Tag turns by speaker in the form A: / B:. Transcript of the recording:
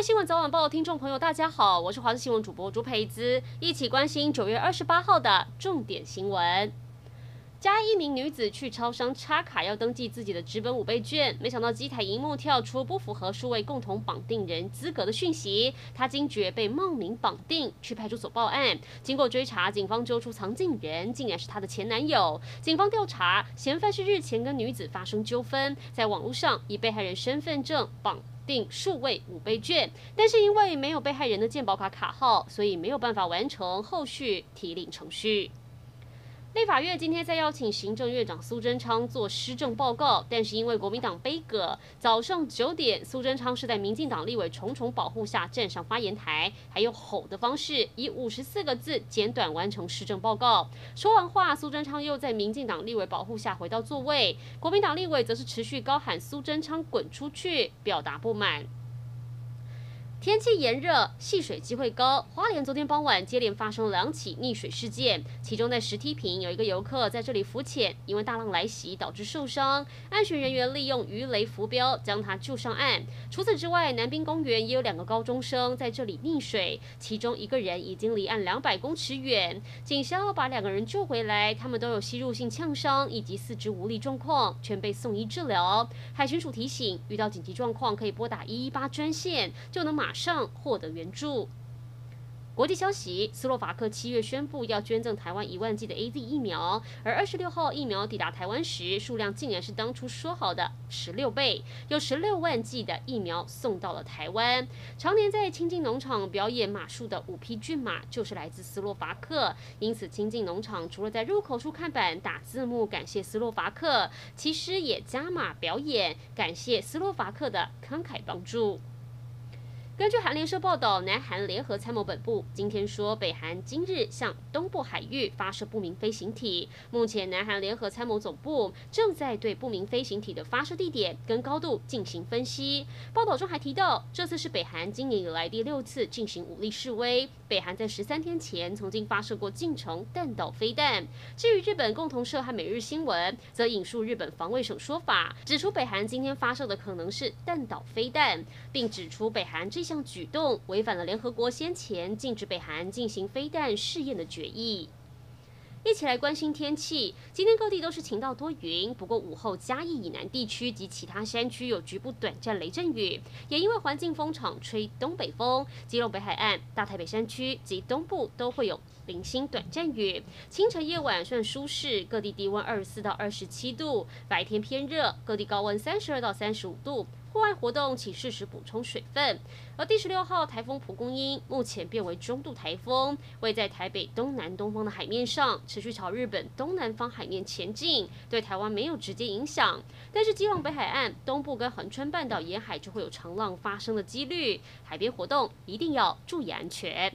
A: 新闻早晚报的听众朋友，大家好，我是华视新闻主播朱培姿，一起关心九月二十八号的重点新闻。嘉义一名女子去超商插卡要登记自己的纸本五倍券，没想到机台荧幕跳出不符合数位共同绑定人资格的讯息，她惊觉被冒名绑定，去派出所报案。经过追查，警方揪出藏镜人竟然是她的前男友。警方调查，嫌犯是日前跟女子发生纠纷，在网络上以被害人身份证绑定数位五倍券，但是因为没有被害人的健保卡卡号，所以没有办法完成后续提领程序。立法院今天在邀请行政院长苏贞昌做施政报告，但是因为国民党杯葛，早上九点，苏贞昌是在民进党立委重重保护下站上发言台，还用吼的方式，以五十四个字简短完成施政报告。说完话，苏贞昌又在民进党立委保护下回到座位，国民党立委则是持续高喊苏贞昌滚出去，表达不满。天气炎热，戏水机会高。花莲昨天傍晚接连发生两起溺水事件，其中在石梯坪有一个游客在这里浮潜，因为大浪来袭导致受伤，安巡人员利用鱼雷浮标将他救上岸。除此之外，南滨公园也有两个高中生在这里溺水，其中一个人已经离岸两百公尺远，警消把两个人救回来，他们都有吸入性呛伤以及四肢无力状况，全被送医治疗。海巡署提醒，遇到紧急状况可以拨打一一八专线，就能马。马上获得援助。国际消息：斯洛伐克七月宣布要捐赠台湾一万剂的 AZ 疫苗，而二十六号疫苗抵达台湾时，数量竟然是当初说好的十六倍，有十六万剂的疫苗送到了台湾。常年在清境农场表演马术的五匹骏马就是来自斯洛伐克，因此清境农场除了在入口处看板打字幕感谢斯洛伐克，其实也加码表演感谢斯洛伐克的慷慨帮助。根据韩联社报道，南韩联合参谋本部今天说，北韩今日向东部海域发射不明飞行体。目前，南韩联合参谋总部正在对不明飞行体的发射地点跟高度进行分析。报道中还提到，这次是北韩今年以来第六次进行武力示威。北韩在十三天前曾经发射过近程弹道飞弹。至于日本共同社和每日新闻，则引述日本防卫省说法，指出北韩今天发射的可能是弹道飞弹，并指出北韩这。项举动违反了联合国先前禁止北韩进行飞弹试验的决议。一起来关心天气，今天各地都是晴到多云，不过午后嘉义以南地区及其他山区有局部短暂雷阵雨，也因为环境风场吹东北风，基隆北海岸、大台北山区及东部都会有零星短暂雨。清晨夜晚算舒适，各地低温二十四到二十七度，白天偏热，各地高温三十二到三十五度。户外活动请适时补充水分。而第十六号台风蒲公英目前变为中度台风，位在台北东南东方的海面上，持续朝日本东南方海面前进，对台湾没有直接影响。但是基隆北海岸、东部跟恒春半岛沿海就会有长浪发生的几率，海边活动一定要注意安全。